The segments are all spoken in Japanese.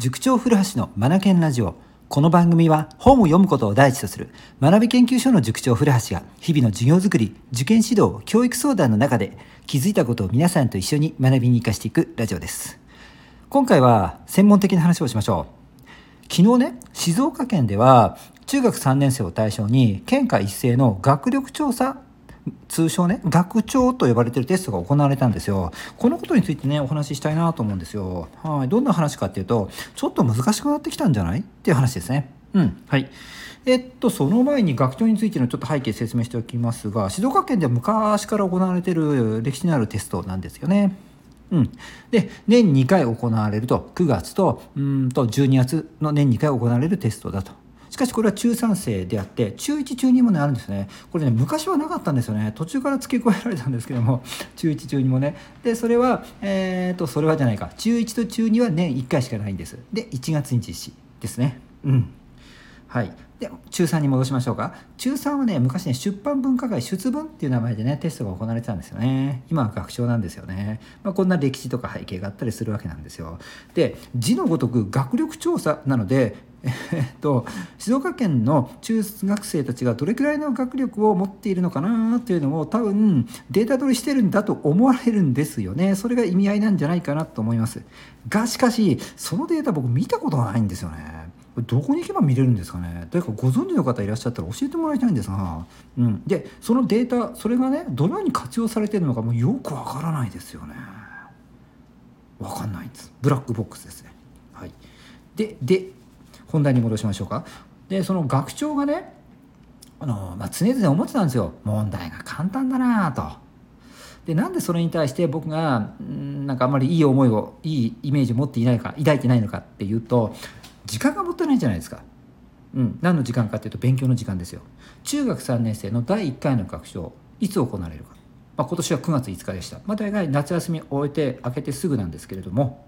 塾長古橋のマナケンラジオ。この番組は本を読むことを第一とする学び研究所の塾長古橋が日々の授業づくり受験指導教育相談の中で気づいたことを皆さんと一緒に学びに生かしていくラジオです。今回は専門的な話をしましょう。昨日ね静岡県では中学3年生を対象に県下一斉の学力調査通称ね学長と呼ばれてるテストが行われたんですよ。このことについてねお話ししたいなと思うんですよ。はい。どんな話かっていうとちょっと難しくなってきたんじゃない？っていう話ですね。うん。はい。えっと、その前に学長についてのちょっと背景説明しておきますが静岡県では昔から行われている歴史のあるテストなんですよね。うん、で年2回行われると9月とうんと12月の年2回行われるテストだと。しかしこれは中3生であって中1中2もねあるんですね。これね昔はなかったんですよね。途中から付け加えられたんですけども 中1中2もね。でそれはえっ、ー、とそれはじゃないか。中1と中2は年1回しかないんです。で1月に実施。ですね。うん。はい。で中3に戻しましょうか。中3はね昔ね出版文化会出文っていう名前でねテストが行われてたんですよね。今は学長なんですよね、まあ、こんな歴史とか背景があったりするわけなんですよ。で字のごとく学力調査なのでえっと、静岡県の中学生たちがどれくらいの学力を持っているのかなっていうのを多分データ取りしてるんだと思われるんですよね。それが意味合いなんじゃないかなと思います。がしかしそのデータ僕見たことがないんですよね。どこに行けば見れるんですかね。誰かご存知の方いらっしゃったら教えてもらいたいんですが、うん、でそのデータそれがねどのように活用されてるのかもうよくわからないですよね。わかんないんです。ブラックボックスですね。はい。でで本題に戻しましょうかでその学長がねあの、まあ、常々思ってたんですよ問題が簡単だなと。でなんでそれに対して僕がんなんかあんまりいい思いをいいイメージを持っていないか抱いてないのかっていうと時間がもったいないじゃないですか。うん、何の時間かっていうと勉強の時間ですよ。中学3年生の第1回の学長いつ行われるか、まあ、今年は9月5日でした。まあ、大概夏休み終えて明けてすぐなんですけれども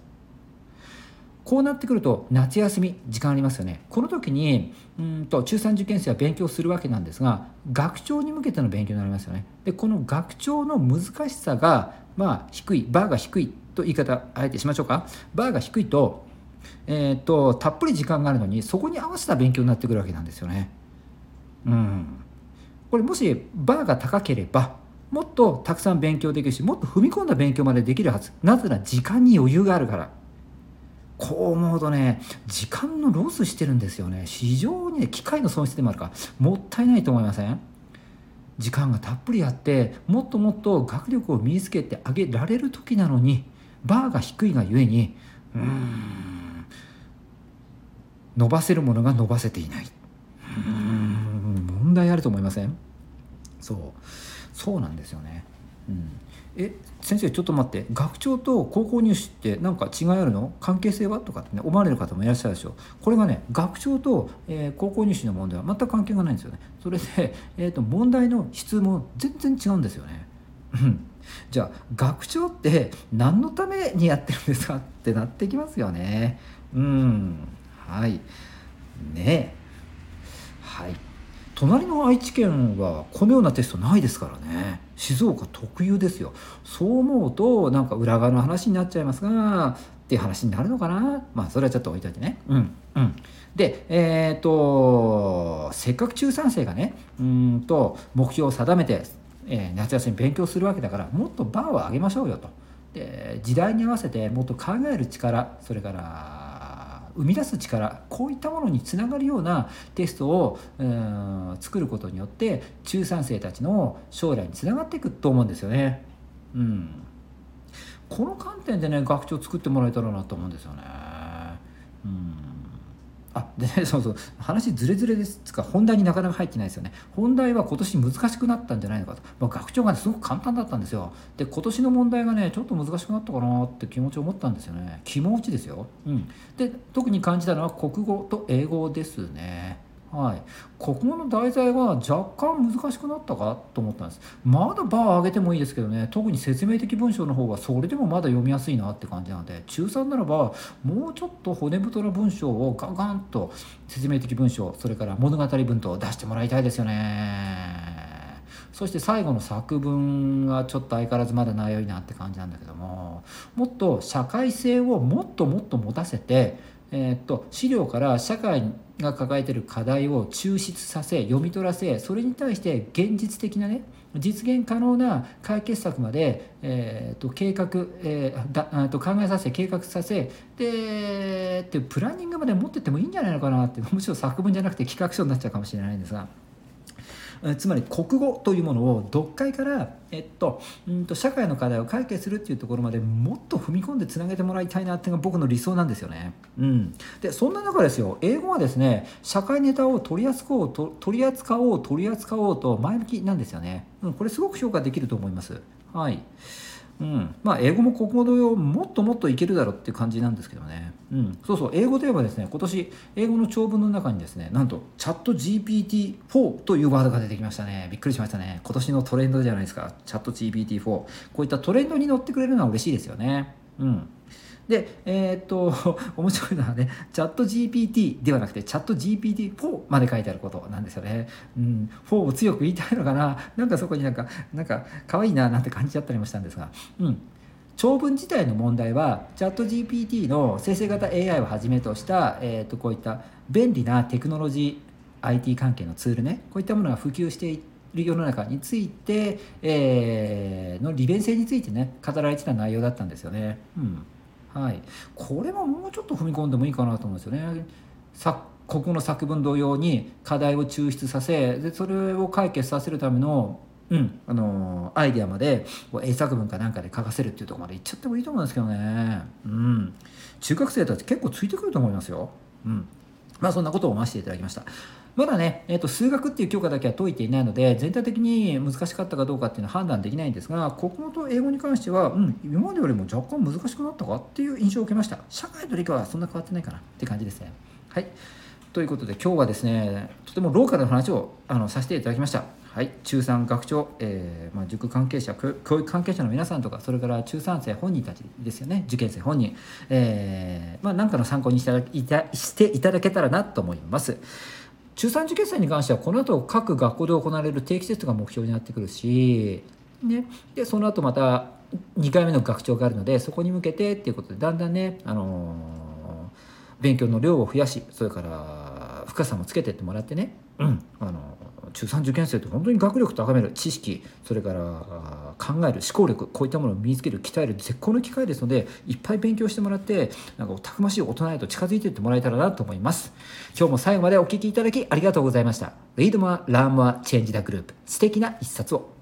こうなってくると夏休み時間ありますよね。この時にうんと中3受験生は勉強するわけなんですが学長に向けての勉強になりますよね。でこの学長の難しさがまあ低いバーが低いと言い方あえてしましょうか。バーが低いと,、えーと、たっぷり時間があるのにそこに合わせた勉強になってくるわけなんですよね。うん。これもしバーが高ければもっとたくさん勉強できるしもっと踏み込んだ勉強までできるはず。なぜなら時間に余裕があるから。こう思うとね時間のロスしてるんですよね。非常にね機械の損失でもあるからもったいないと思いません？時間がたっぷりあってもっともっと学力を身につけてあげられる時なのにバーが低いがゆえにうん伸ばせるものが伸ばせていない。うん問題あると思いません？そう。そうなんですよね。うん。え先生ちょっと待って。学長と高校入試って何か違いあるの？関係性は？とかって、ね、思われる方もいらっしゃるでしょ。うこれがね学長と、えー、高校入試の問題は全く関係がないんですよね。それで、えーと、問題の質も全然違うんですよね。じゃあ学長って何のためにやってるんですかってなってきますよね。うん。はい。ね。はい。隣の愛知県はこのようなテストないですからね。静岡特有ですよ。そう思うとなんか裏側の話になっちゃいますがっていう話になるのかな。まあそれはちょっと置いといてね。うんうん。でえっ、ー、とせっかく中3生がねうんと目標を定めて、えー、夏休み勉強するわけだからもっとバーを上げましょうよと。で時代に合わせてもっと考える力それから生み出す力こういったものにつながるようなテストをうん作ることによって中3生たちの将来につながっていくと思うんですよね。うん、この観点でね学長作ってもらえたらなと思うんですよね。あでね そうそう。話ずれずれです。つか本題になかなか入ってないですよね。本題は今年難しくなったんじゃないのかと、まあ、学長が、ね、すごく簡単だったんですよ。で今年の問題がねちょっと難しくなったかなって気持ちを持ったんですよね。気持ちですよ、うん、で特に感じたのは国語と英語ですね。はい、国語の題材は若干難しくなったかと思ったんです。まだバー上げてもいいですけどね。特に説明的文章の方がそれでもまだ読みやすいなって感じなので中3ならばもうちょっと骨太な文章をガンガンと説明的文章それから物語文と出してもらいたいですよね。そして最後の作文はちょっと相変わらずまだ悩いなって感じなんだけどももっと社会性をもっともっと持たせてえー、っと資料から社会が抱えてる課題を抽出させ読み取らせそれに対して現実的なね実現可能な解決策まで、えー、と計画、えー、だと考えさせ計画させでってプランニングまで持ってってもいいんじゃないのかなってむしろ作文じゃなくて企画書になっちゃうかもしれないんですが。つまり国語というものを読解から、えっと、うんと社会の課題を解決するっていうところまでもっと踏み込んでつなげてもらいたいなっていうのが僕の理想なんですよね。うん、でそんな中ですよ英語はですね社会ネタを取り扱おうと取り扱おう取り扱おうと前向きなんですよね。うん、これすごく評価できると思います。はい。うん。まあ、英語も国語同様もっともっといけるだろうっていう感じなんですけどね、うん、そうそう英語といえばですね今年英語の長文の中にですねなんとチャット GPT4 というワードが出てきましたね。びっくりしましたね。今年のトレンドじゃないですか。チャット GPT4 こういったトレンドに乗ってくれるのは嬉しいですよね。うん。で、えー、っと、面白いのはね、チャット GPT ではなくて、チャット GPT4 まで書いてあることなんですよね。うん、4を強く言いたいのかな、なんかそこになんか、なんか、可愛いななんて感じちゃったりもしたんですが、うん。長文自体の問題は、チャット GPT の生成型 AI をはじめとした、えー、っとこういった便利なテクノロジー、IT 関係のツールね、こういったものが普及していって、る世の中について、えー、の利便性についてね語られてた内容だったんですよね。うんはい、これももうちょっと踏み込んでもいいかなと思うんですよね。ここの作文同様に課題を抽出させでそれを解決させるための,、うん、あのアイデアまで英作文かなんかで書かせるっていうところまでいっちゃってもいいと思うんですけどね。うん、中学生たち結構ついてくると思いますよ。うんまあそんなことを思わせていただきました。まだね、えーと、数学っていう教科だけは解いていないので全体的に難しかったかどうかっていうのは判断できないんですが国語と英語に関しては、うん、今までよりも若干難しくなったかっていう印象を受けました。社会と理科はそんな変わってないかなって感じですね。はい。ということで今日はですねとてもローカルな話をあのさせていただきました。はい、中3学長、えーまあ、塾関係者教育関係者の皆さんとかそれから中3生本人たちですよね。受験生本人、えーまあ、何かの参考にしていたしていただけたらなと思います。中3受験生に関してはこの後各学校で行われる定期テストが目標になってくるし、ね、でその後また2回目の学長があるのでそこに向けてっていうことでだんだんね、あのー、勉強の量を増やしそれから深さもつけてってもらってね、うん、あの中3受験生って本当に学力高める知識それから考える思考力こういったものを身につける鍛える絶好の機会ですのでいっぱい勉強してもらってなんかたくましい大人へと近づいていってもらえたらなと思います。今日も最後までお聴きいただきありがとうございました。Read more, learn more, change the group 素敵な一冊を。